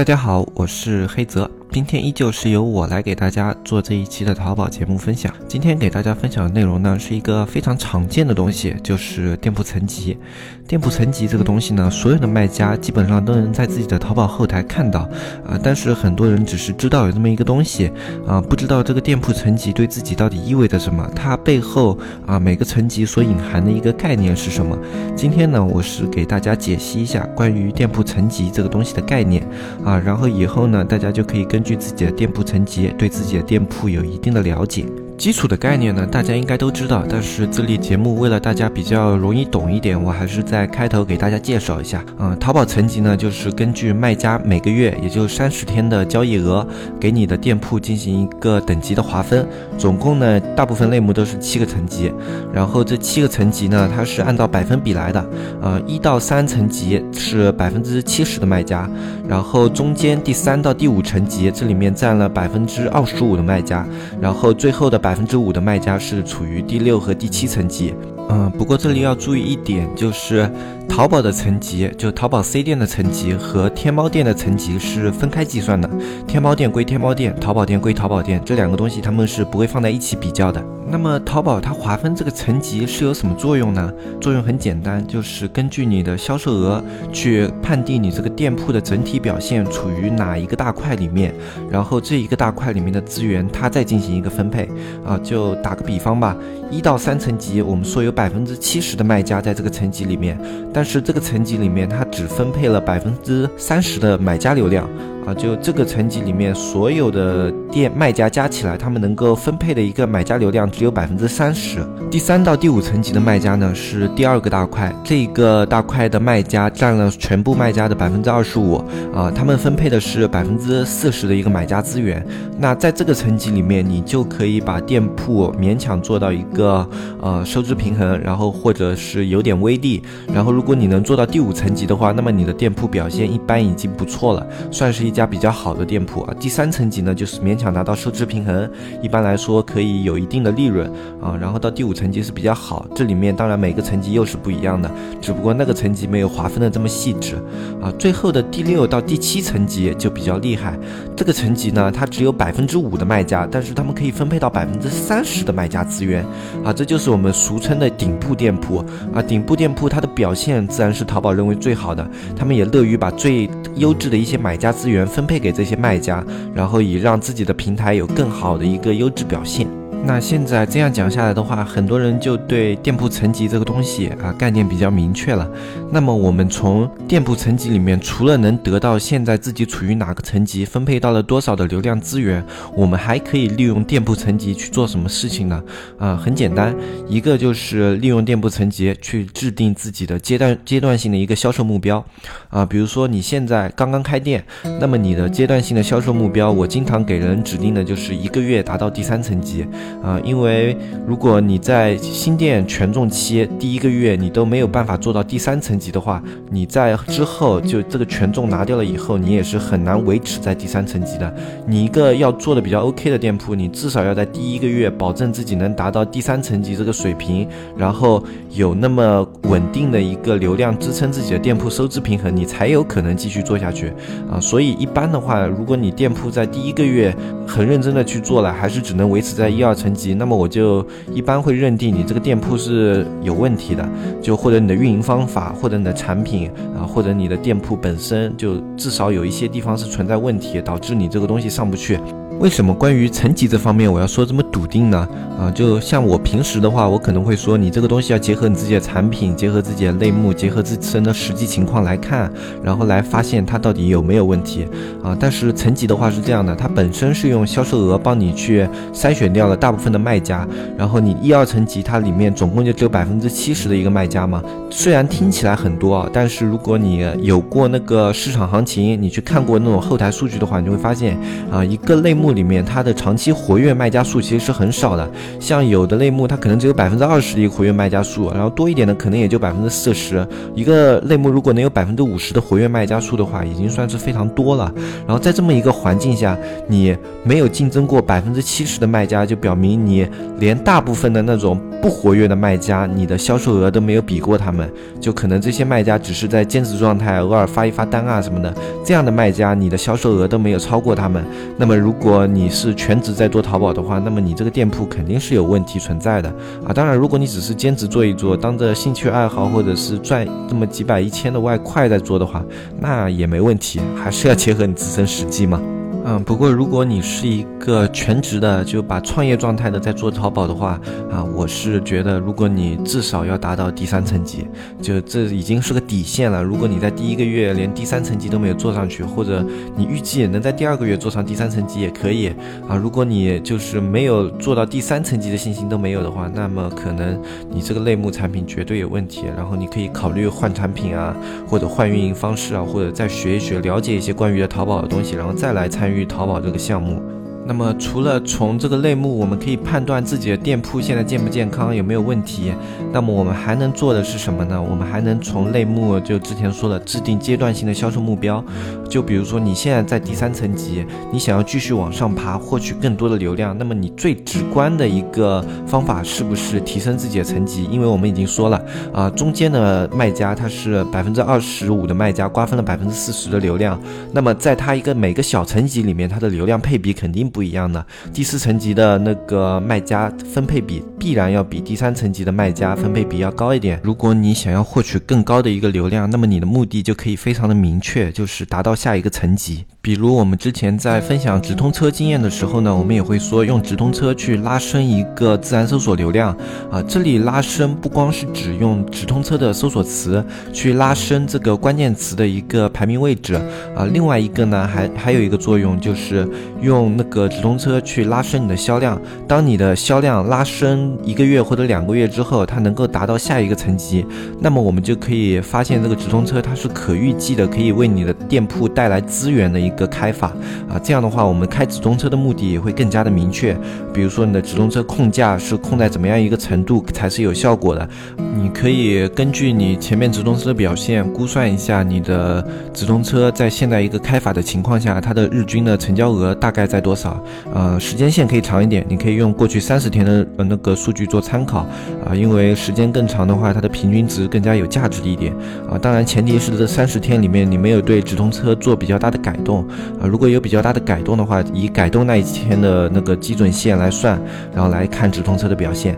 大家好，我是黑泽。今天依旧是由我来给大家做这一期的淘宝节目分享。今天给大家分享的内容呢，是一个非常常见的东西，就是店铺层级。店铺层级这个东西呢，所有的卖家基本上都能在自己的淘宝后台看到啊，但是很多人只是知道有这么一个东西啊，不知道这个店铺层级对自己到底意味着什么，它背后啊每个层级所隐含的一个概念是什么。今天呢，我是给大家解析一下关于店铺层级这个东西的概念啊，然后以后呢，大家就可以跟根据自己的店铺层级，对自己的店铺有一定的了解。基础的概念呢，大家应该都知道。但是这类节目为了大家比较容易懂一点，我还是在开头给大家介绍一下。嗯，淘宝层级呢，就是根据卖家每个月，也就三十天的交易额，给你的店铺进行一个等级的划分。总共呢，大部分类目都是七个层级。然后这七个层级呢，它是按照百分比来的。呃，一到三层级是百分之七十的卖家，然后中间第三到第五层级，这里面占了百分之二十五的卖家，然后最后的百。百分之五的卖家是处于第六和第七层级。嗯，不过这里要注意一点，就是淘宝的层级，就淘宝 C 店的层级和天猫店的层级是分开计算的。天猫店归天猫店，淘宝店归淘宝店，这两个东西他们是不会放在一起比较的。那么淘宝它划分这个层级是有什么作用呢？作用很简单，就是根据你的销售额去判定你这个店铺的整体表现处于哪一个大块里面，然后这一个大块里面的资源它再进行一个分配。啊，就打个比方吧，一到三层级，我们说有百分之七十的卖家在这个层级里面，但是这个层级里面，它只分配了百分之三十的买家流量。啊，就这个层级里面所有的店卖家加起来，他们能够分配的一个买家流量只有百分之三十。第三到第五层级的卖家呢，是第二个大块，这一个大块的卖家占了全部卖家的百分之二十五。啊，他们分配的是百分之四十的一个买家资源。那在这个层级里面，你就可以把店铺勉强做到一个呃收支平衡，然后或者是有点微利。然后如果你能做到第五层级的话，那么你的店铺表现一般已经不错了，算是一。一家比较好的店铺啊，第三层级呢就是勉强达到收支平衡，一般来说可以有一定的利润啊。然后到第五层级是比较好，这里面当然每个层级又是不一样的，只不过那个层级没有划分的这么细致啊。最后的第六到第七层级就比较厉害，这个层级呢它只有百分之五的卖家，但是他们可以分配到百分之三十的卖家资源啊，这就是我们俗称的顶部店铺啊。顶部店铺它的表现自然是淘宝认为最好的，他们也乐于把最优质的一些买家资源。分配给这些卖家，然后以让自己的平台有更好的一个优质表现。那现在这样讲下来的话，很多人就对店铺层级这个东西啊概念比较明确了。那么我们从店铺层级里面，除了能得到现在自己处于哪个层级，分配到了多少的流量资源，我们还可以利用店铺层级去做什么事情呢？啊，很简单，一个就是利用店铺层级去制定自己的阶段阶段性的一个销售目标。啊，比如说你现在刚刚开店，那么你的阶段性的销售目标，我经常给人指定的就是一个月达到第三层级。啊，因为如果你在新店权重期第一个月你都没有办法做到第三层级的话，你在之后就这个权重拿掉了以后，你也是很难维持在第三层级的。你一个要做的比较 OK 的店铺，你至少要在第一个月保证自己能达到第三层级这个水平，然后有那么稳定的一个流量支撑自己的店铺收支平衡，你才有可能继续做下去。啊，所以一般的话，如果你店铺在第一个月很认真的去做了，还是只能维持在一二。层级，那么我就一般会认定你这个店铺是有问题的，就或者你的运营方法，或者你的产品啊，或者你的店铺本身就至少有一些地方是存在问题，导致你这个东西上不去。为什么关于层级这方面我要说这么笃定呢？啊，就像我平时的话，我可能会说你这个东西要结合你自己的产品，结合自己的类目，结合自身的实际情况来看，然后来发现它到底有没有问题啊。但是层级的话是这样的，它本身是用销售额帮你去筛选掉了大部分的卖家，然后你一二层级它里面总共就只有百分之七十的一个卖家嘛。虽然听起来很多，但是如果你有过那个市场行情，你去看过那种后台数据的话，你就会发现啊，一个类目。里面它的长期活跃卖家数其实是很少的，像有的类目它可能只有百分之二十的一个活跃卖家数，然后多一点的可能也就百分之四十。一个类目如果能有百分之五十的活跃卖家数的话，已经算是非常多了。然后在这么一个环境下，你没有竞争过百分之七十的卖家，就表明你连大部分的那种不活跃的卖家，你的销售额都没有比过他们。就可能这些卖家只是在兼职状态，偶尔发一发单啊什么的，这样的卖家你的销售额都没有超过他们。那么如果你是全职在做淘宝的话，那么你这个店铺肯定是有问题存在的啊。当然，如果你只是兼职做一做，当着兴趣爱好或者是赚这么几百一千的外快在做的话，那也没问题，还是要结合你自身实际嘛。嗯，不过如果你是一个全职的，就把创业状态的在做淘宝的话，啊，我是觉得，如果你至少要达到第三层级，就这已经是个底线了。如果你在第一个月连第三层级都没有做上去，或者你预计能在第二个月做上第三层级也可以啊。如果你就是没有做到第三层级的信心都没有的话，那么可能你这个类目产品绝对有问题。然后你可以考虑换产品啊，或者换运营方式啊，或者再学一学，了解一些关于淘宝的东西，然后再来参与。与淘宝这个项目。那么，除了从这个类目，我们可以判断自己的店铺现在健不健康，有没有问题。那么，我们还能做的是什么呢？我们还能从类目，就之前说的，制定阶段性的销售目标。就比如说，你现在在第三层级，你想要继续往上爬，获取更多的流量，那么你最直观的一个方法是不是提升自己的层级？因为我们已经说了，啊，中间的卖家他是百分之二十五的卖家瓜分了百分之四十的流量，那么在他一个每个小层级里面，他的流量配比肯定不。不一样的第四层级的那个卖家分配比必然要比第三层级的卖家分配比要高一点。如果你想要获取更高的一个流量，那么你的目的就可以非常的明确，就是达到下一个层级。比如我们之前在分享直通车经验的时候呢，我们也会说用直通车去拉升一个自然搜索流量啊。这里拉升不光是指用直通车的搜索词去拉升这个关键词的一个排名位置啊，另外一个呢还还有一个作用就是用那个。直通车去拉升你的销量，当你的销量拉升一个月或者两个月之后，它能够达到下一个层级，那么我们就可以发现这个直通车它是可预计的，可以为你的店铺带来资源的一一个开法啊。这样的话，我们开直通车的目的也会更加的明确。比如说你的直通车控价是控在怎么样一个程度才是有效果的，你可以根据你前面直通车的表现估算一下你的直通车在现在一个开法的情况下，它的日均的成交额大概在多少。呃，时间线可以长一点，你可以用过去三十天的呃那个数据做参考啊，因为时间更长的话，它的平均值更加有价值一点啊。当然，前提是这三十天里面你没有对直通车做比较大的改动啊。如果有比较大的改动的话，以改动那一天的那个基准线来算，然后来看直通车的表现。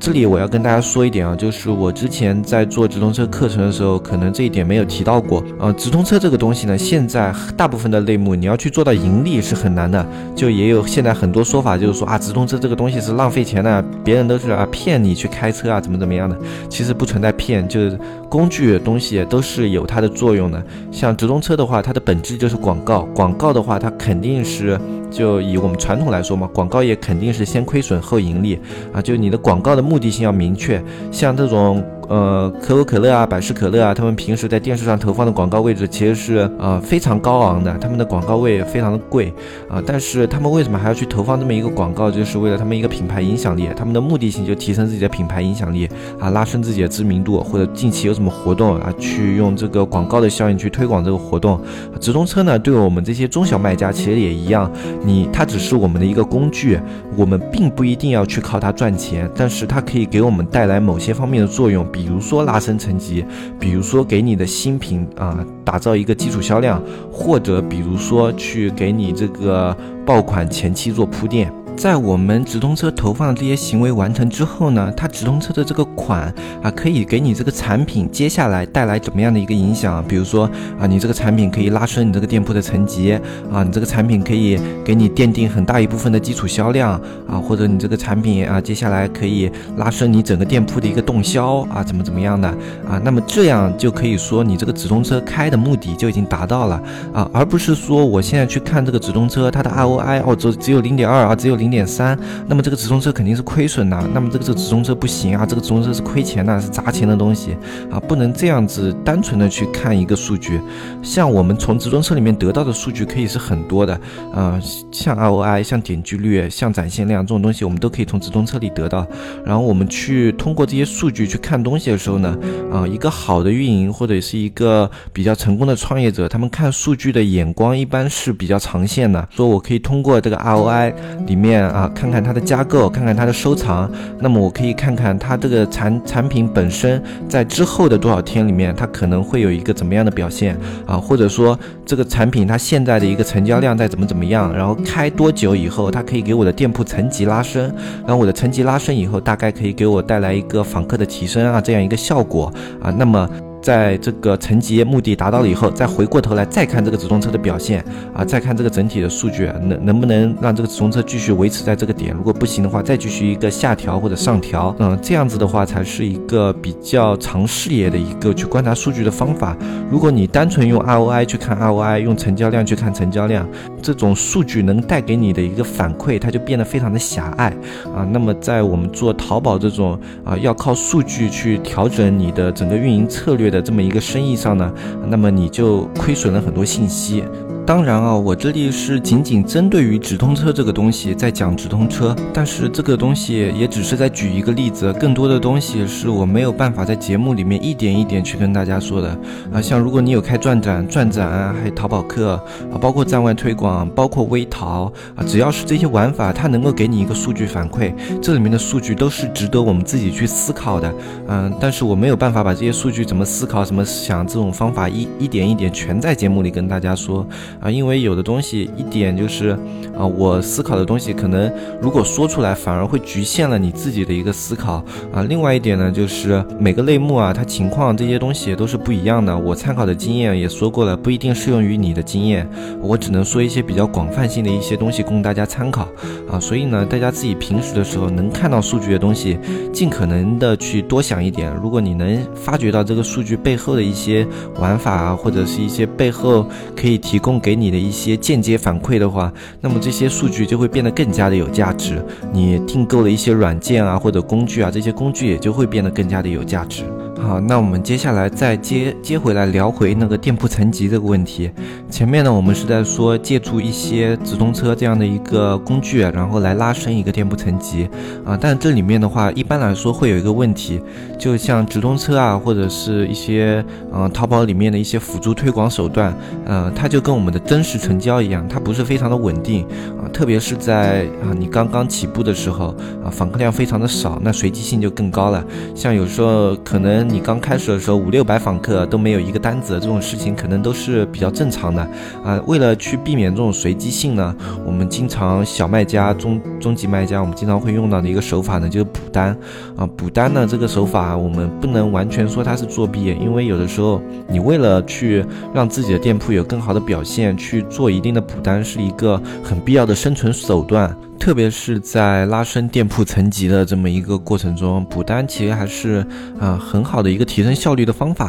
这里我要跟大家说一点啊，就是我之前在做直通车课程的时候，可能这一点没有提到过呃。直通车这个东西呢，现在大部分的类目你要去做到盈利是很难的，就也有现在很多说法，就是说啊，直通车这个东西是浪费钱的，别人都是啊骗你去开车啊，怎么怎么样的，其实不存在骗，就是工具东西都是有它的作用的。像直通车的话，它的本质就是广告，广告的话，它肯定是。就以我们传统来说嘛，广告业肯定是先亏损后盈利啊，就你的广告的目的性要明确，像这种。呃，可口可乐啊，百事可乐啊，他们平时在电视上投放的广告位置其实是呃非常高昂的，他们的广告位非常的贵啊。但是他们为什么还要去投放这么一个广告？就是为了他们一个品牌影响力，他们的目的性就提升自己的品牌影响力啊，拉升自己的知名度，或者近期有什么活动啊，去用这个广告的效应去推广这个活动。直通车呢，对我们这些中小卖家其实也一样，你它只是我们的一个工具，我们并不一定要去靠它赚钱，但是它可以给我们带来某些方面的作用。比比如说拉升层级，比如说给你的新品啊打造一个基础销量，或者比如说去给你这个爆款前期做铺垫。在我们直通车投放的这些行为完成之后呢，它直通车的这个款啊，可以给你这个产品接下来带来怎么样的一个影响？比如说啊，你这个产品可以拉升你这个店铺的层级啊，你这个产品可以给你奠定很大一部分的基础销量啊，或者你这个产品啊，接下来可以拉升你整个店铺的一个动销啊，怎么怎么样的啊？那么这样就可以说你这个直通车开的目的就已经达到了啊，而不是说我现在去看这个直通车它的 ROI 哦，只只有零点二啊，只有零。零点三，那么这个直通车肯定是亏损的，那么这个这个直通车不行啊，这个直通车是亏钱的，是砸钱的东西啊，不能这样子单纯的去看一个数据。像我们从直通车里面得到的数据可以是很多的，啊，像 ROI、像点击率、像展现量这种东西，我们都可以从直通车里得到。然后我们去通过这些数据去看东西的时候呢，啊，一个好的运营或者是一个比较成功的创业者，他们看数据的眼光一般是比较长线的，说我可以通过这个 ROI 里面。面啊，看看它的加购，看看它的收藏，那么我可以看看它这个产产品本身在之后的多少天里面，它可能会有一个怎么样的表现啊？或者说这个产品它现在的一个成交量在怎么怎么样？然后开多久以后，它可以给我的店铺层级拉升，然后我的层级拉升以后，大概可以给我带来一个访客的提升啊，这样一个效果啊，那么。在这个层级目的达到了以后，再回过头来再看这个直通车的表现啊，再看这个整体的数据，能能不能让这个直通车继续维持在这个点？如果不行的话，再继续一个下调或者上调，嗯，这样子的话才是一个比较长视野的一个去观察数据的方法。如果你单纯用 ROI 去看 ROI，用成交量去看成交量，这种数据能带给你的一个反馈，它就变得非常的狭隘啊。那么在我们做淘宝这种啊，要靠数据去调整你的整个运营策略。的这么一个生意上呢，那么你就亏损了很多信息。当然啊，我这里是仅仅针对于直通车这个东西在讲直通车，但是这个东西也只是在举一个例子，更多的东西是我没有办法在节目里面一点一点去跟大家说的啊。像如果你有开转展、转展啊，还有淘宝客啊，包括站外推广，包括微淘啊，只要是这些玩法，它能够给你一个数据反馈，这里面的数据都是值得我们自己去思考的。嗯，但是我没有办法把这些数据怎么思考、怎么想这种方法一一点一点全在节目里跟大家说。啊，因为有的东西一点就是，啊，我思考的东西可能如果说出来，反而会局限了你自己的一个思考啊。另外一点呢，就是每个类目啊，它情况这些东西都是不一样的。我参考的经验也说过了，不一定适用于你的经验。我只能说一些比较广泛性的一些东西供大家参考啊。所以呢，大家自己平时的时候能看到数据的东西，尽可能的去多想一点。如果你能发掘到这个数据背后的一些玩法啊，或者是一些背后可以提供给你的一些间接反馈的话，那么这些数据就会变得更加的有价值。你订购的一些软件啊，或者工具啊，这些工具也就会变得更加的有价值。好，那我们接下来再接接回来聊回那个店铺层级这个问题。前面呢，我们是在说借助一些直通车这样的一个工具，然后来拉升一个店铺层级啊。但这里面的话，一般来说会有一个问题，就像直通车啊，或者是一些嗯淘宝里面的一些辅助推广手段，嗯，它就跟我们的真实成交一样，它不是非常的稳定啊。特别是在啊你刚刚起步的时候啊，访客量非常的少，那随机性就更高了。像有时候可能。你刚开始的时候五六百访客都没有一个单子，这种事情可能都是比较正常的啊。为了去避免这种随机性呢，我们经常小卖家、中中级卖家，我们经常会用到的一个手法呢，就是补单啊。补单呢这个手法，我们不能完全说它是作弊，因为有的时候你为了去让自己的店铺有更好的表现，去做一定的补单是一个很必要的生存手段。特别是在拉升店铺层级的这么一个过程中，补单其实还是啊很好的一个提升效率的方法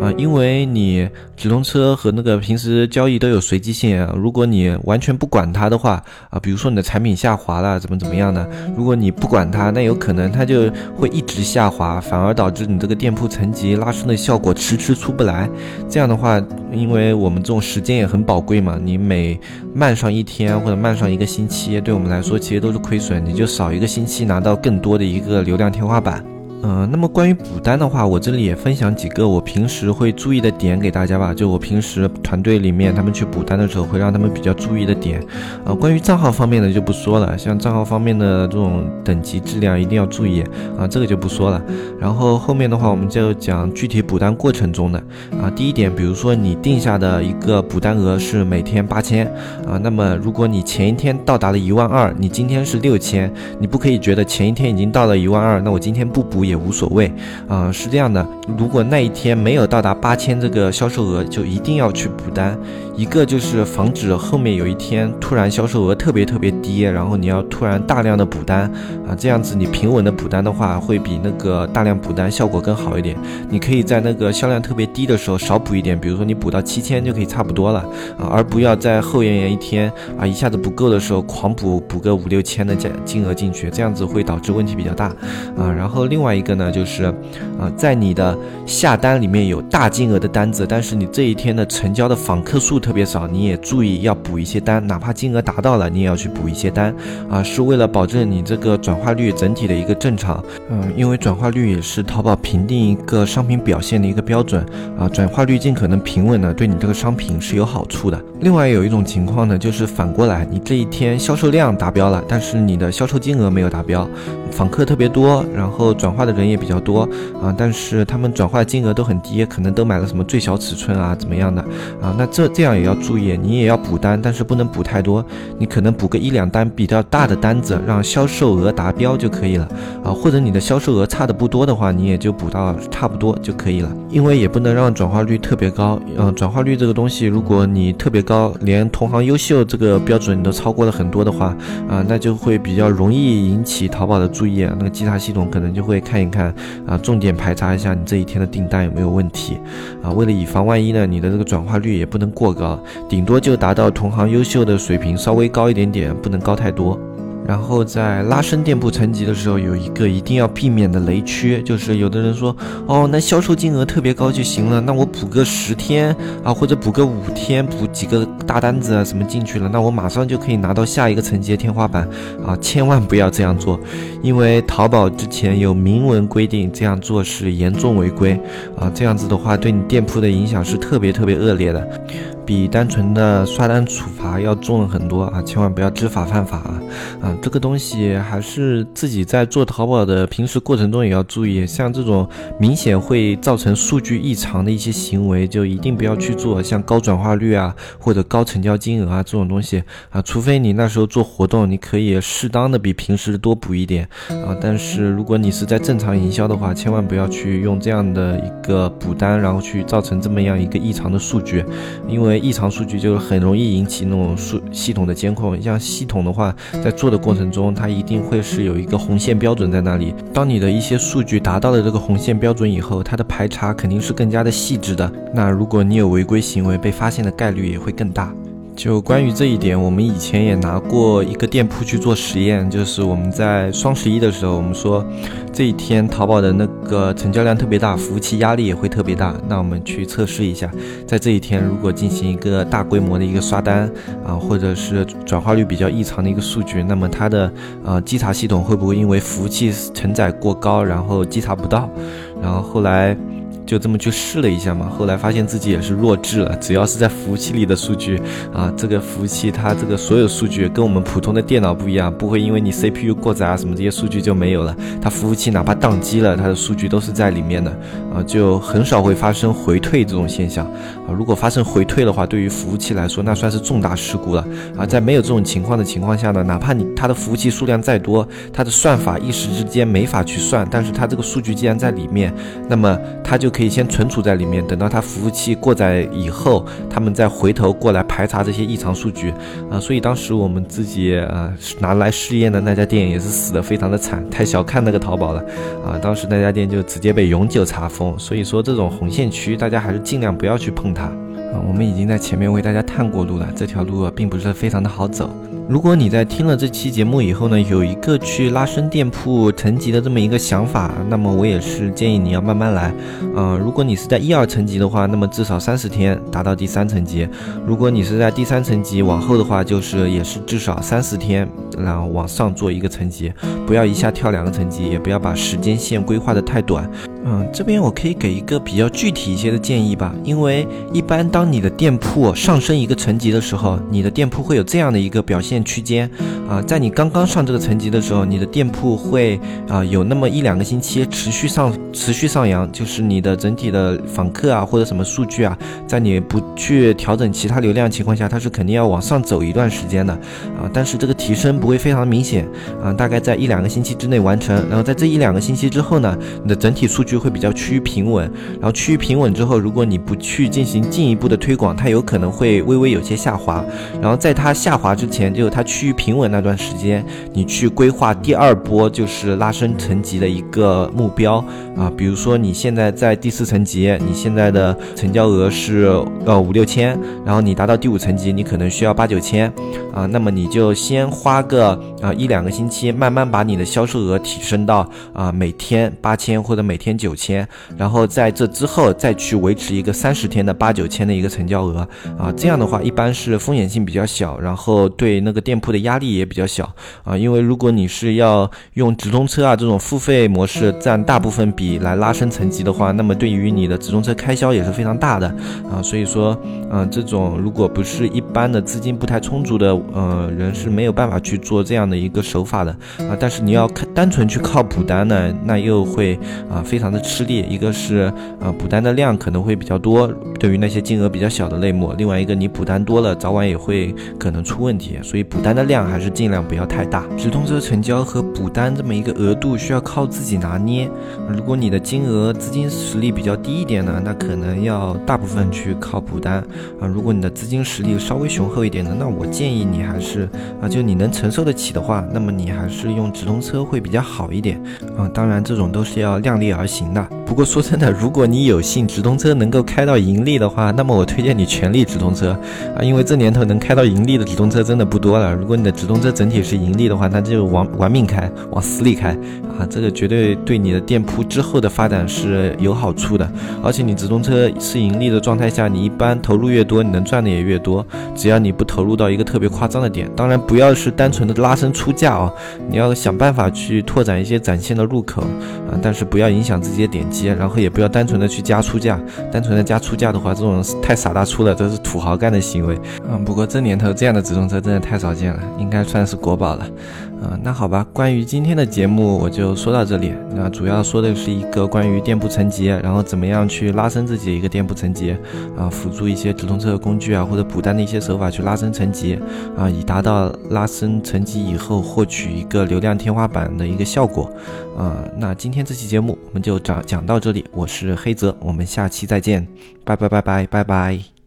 啊，因为你直通车和那个平时交易都有随机性，如果你完全不管它的话啊，比如说你的产品下滑了，怎么怎么样的，如果你不管它，那有可能它就会一直下滑，反而导致你这个店铺层级拉升的效果迟迟出不来。这样的话，因为我们这种时间也很宝贵嘛，你每慢上一天或者慢上一个星期，对我们来说。其实都是亏损，你就少一个星期拿到更多的一个流量天花板。嗯，那么关于补单的话，我这里也分享几个我平时会注意的点给大家吧。就我平时团队里面他们去补单的时候，会让他们比较注意的点。啊，关于账号方面的就不说了，像账号方面的这种等级质量一定要注意啊，这个就不说了。然后后面的话，我们就讲具体补单过程中的啊。第一点，比如说你定下的一个补单额是每天八千啊，那么如果你前一天到达了一万二，你今天是六千，你不可以觉得前一天已经到了一万二，那我今天不补。也无所谓，啊，是这样的，如果那一天没有到达八千这个销售额，就一定要去补单。一个就是防止后面有一天突然销售额特别特别低，然后你要突然大量的补单，啊，这样子你平稳的补单的话，会比那个大量补单效果更好一点。你可以在那个销量特别低的时候少补一点，比如说你补到七千就可以差不多了，啊，而不要在后延延一天啊一下子不够的时候狂补补个五六千的价金额进去，这样子会导致问题比较大，啊，然后另外一。一个呢，就是，啊，在你的下单里面有大金额的单子，但是你这一天的成交的访客数特别少，你也注意要补一些单，哪怕金额达到了，你也要去补一些单，啊，是为了保证你这个转化率整体的一个正常，嗯，因为转化率也是淘宝评定一个商品表现的一个标准，啊，转化率尽可能平稳呢，对你这个商品是有好处的。另外有一种情况呢，就是反过来，你这一天销售量达标了，但是你的销售金额没有达标，访客特别多，然后转化的。人也比较多啊，但是他们转化金额都很低，可能都买了什么最小尺寸啊，怎么样的啊？那这这样也要注意，你也要补单，但是不能补太多，你可能补个一两单比较大的单子，让销售额达标就可以了啊。或者你的销售额差的不多的话，你也就补到差不多就可以了，因为也不能让转化率特别高。嗯，转化率这个东西，如果你特别高，连同行优秀这个标准你都超过了很多的话啊，那就会比较容易引起淘宝的注意，那个稽查系统可能就会看。你看啊，重点排查一下你这一天的订单有没有问题啊。为了以防万一呢，你的这个转化率也不能过高，顶多就达到同行优秀的水平，稍微高一点点，不能高太多。然后在拉升店铺层级的时候，有一个一定要避免的雷区，就是有的人说，哦，那销售金额特别高就行了，那我补个十天啊，或者补个五天，补几个大单子啊什么进去了，那我马上就可以拿到下一个层级的天花板啊，千万不要这样做，因为淘宝之前有明文规定，这样做是严重违规啊，这样子的话对你店铺的影响是特别特别恶劣的。比单纯的刷单处罚要重很多啊！千万不要知法犯法啊！啊，这个东西还是自己在做淘宝的平时过程中也要注意，像这种明显会造成数据异常的一些行为，就一定不要去做。像高转化率啊，或者高成交金额啊这种东西啊，除非你那时候做活动，你可以适当的比平时多补一点啊。但是如果你是在正常营销的话，千万不要去用这样的一个补单，然后去造成这么样一个异常的数据，因为。异常数据就是很容易引起那种数系统的监控，像系统的话，在做的过程中，它一定会是有一个红线标准在那里。当你的一些数据达到了这个红线标准以后，它的排查肯定是更加的细致的。那如果你有违规行为，被发现的概率也会更大。就关于这一点，我们以前也拿过一个店铺去做实验，就是我们在双十一的时候，我们说这一天淘宝的那个成交量特别大，服务器压力也会特别大。那我们去测试一下，在这一天如果进行一个大规模的一个刷单啊，或者是转化率比较异常的一个数据，那么它的呃稽查系统会不会因为服务器承载过高，然后稽查不到？然后后来。就这么去试了一下嘛，后来发现自己也是弱智了。只要是在服务器里的数据啊，这个服务器它这个所有数据跟我们普通的电脑不一样，不会因为你 CPU 过载啊什么这些数据就没有了。它服务器哪怕宕机了，它的数据都是在里面的啊，就很少会发生回退这种现象啊。如果发生回退的话，对于服务器来说那算是重大事故了啊。在没有这种情况的情况下呢，哪怕你它的服务器数量再多，它的算法一时之间没法去算，但是它这个数据既然在里面，那么它就。可以先存储在里面，等到它服务器过载以后，他们再回头过来排查这些异常数据啊。所以当时我们自己呃拿来试验的那家店也是死的非常的惨，太小看那个淘宝了啊。当时那家店就直接被永久查封。所以说这种红线区，大家还是尽量不要去碰它。啊，我们已经在前面为大家探过路了，这条路啊并不是非常的好走。如果你在听了这期节目以后呢，有一个去拉伸店铺层级的这么一个想法，那么我也是建议你要慢慢来。嗯，如果你是在一二层级的话，那么至少三十天达到第三层级；如果你是在第三层级往后的话，就是也是至少三十天，然后往上做一个层级，不要一下跳两个层级，也不要把时间线规划的太短。嗯，这边我可以给一个比较具体一些的建议吧，因为一般当你的店铺上升一个层级的时候，你的店铺会有这样的一个表现区间啊，在你刚刚上这个层级的时候，你的店铺会啊有那么一两个星期持续上持续上扬，就是你的整体的访客啊或者什么数据啊，在你不去调整其他流量情况下，它是肯定要往上走一段时间的啊，但是这个提升不会非常明显啊，大概在一两个星期之内完成，然后在这一两个星期之后呢，你的整体数据。会比较趋于平稳，然后趋于平稳之后，如果你不去进行进一步的推广，它有可能会微微有些下滑。然后在它下滑之前，就有它趋于平稳那段时间，你去规划第二波就是拉升层级的一个目标啊。比如说你现在在第四层级，你现在的成交额是呃五六千，然后你达到第五层级，你可能需要八九千啊。那么你就先花个啊一两个星期，慢慢把你的销售额提升到啊每天八千或者每天。九千，然后在这之后再去维持一个三十天的八九千的一个成交额啊，这样的话一般是风险性比较小，然后对那个店铺的压力也比较小啊。因为如果你是要用直通车啊这种付费模式占大部分比来拉升层级的话，那么对于你的直通车开销也是非常大的啊。所以说，嗯，这种如果不是一般的资金不太充足的呃人是没有办法去做这样的一个手法的啊。但是你要看单纯去靠补单呢，那又会啊非常。的吃力，一个是呃补单的量可能会比较多，对于那些金额比较小的类目；另外一个你补单多了，早晚也会可能出问题，所以补单的量还是尽量不要太大。直通车成交和补单这么一个额度需要靠自己拿捏。如果果你的金额资金实力比较低一点呢，那可能要大部分去靠补单啊。如果你的资金实力稍微雄厚一点的，那我建议你还是啊，就你能承受得起的话，那么你还是用直通车会比较好一点啊。当然，这种都是要量力而。行的，不过说真的，如果你有幸直通车能够开到盈利的话，那么我推荐你全力直通车啊，因为这年头能开到盈利的直通车真的不多了。如果你的直通车整体是盈利的话，那就玩玩命开，往死里开啊，这个绝对对你的店铺之后的发展是有好处的。而且你直通车是盈利的状态下，你一般投入越多，你能赚的也越多。只要你不投入到一个特别夸张的点，当然不要是单纯的拉升出价哦，你要想办法去拓展一些展现的入口啊，但是不要影响自。直接点击，然后也不要单纯的去加出价，单纯的加出价的话，这种太傻大粗了，这是土豪干的行为。嗯，不过这年头这样的直通车真的太少见了，应该算是国宝了。嗯，那好吧，关于今天的节目我就说到这里。那主要说的是一个关于店铺层级，然后怎么样去拉升自己的一个店铺层级，啊，辅助一些直通车的工具啊，或者补单的一些手法去拉升层级，啊，以达到拉升层级以后获取一个流量天花板的一个效果。啊，那今天这期节目我们就讲讲到这里，我是黑泽，我们下期再见，拜拜拜拜拜拜。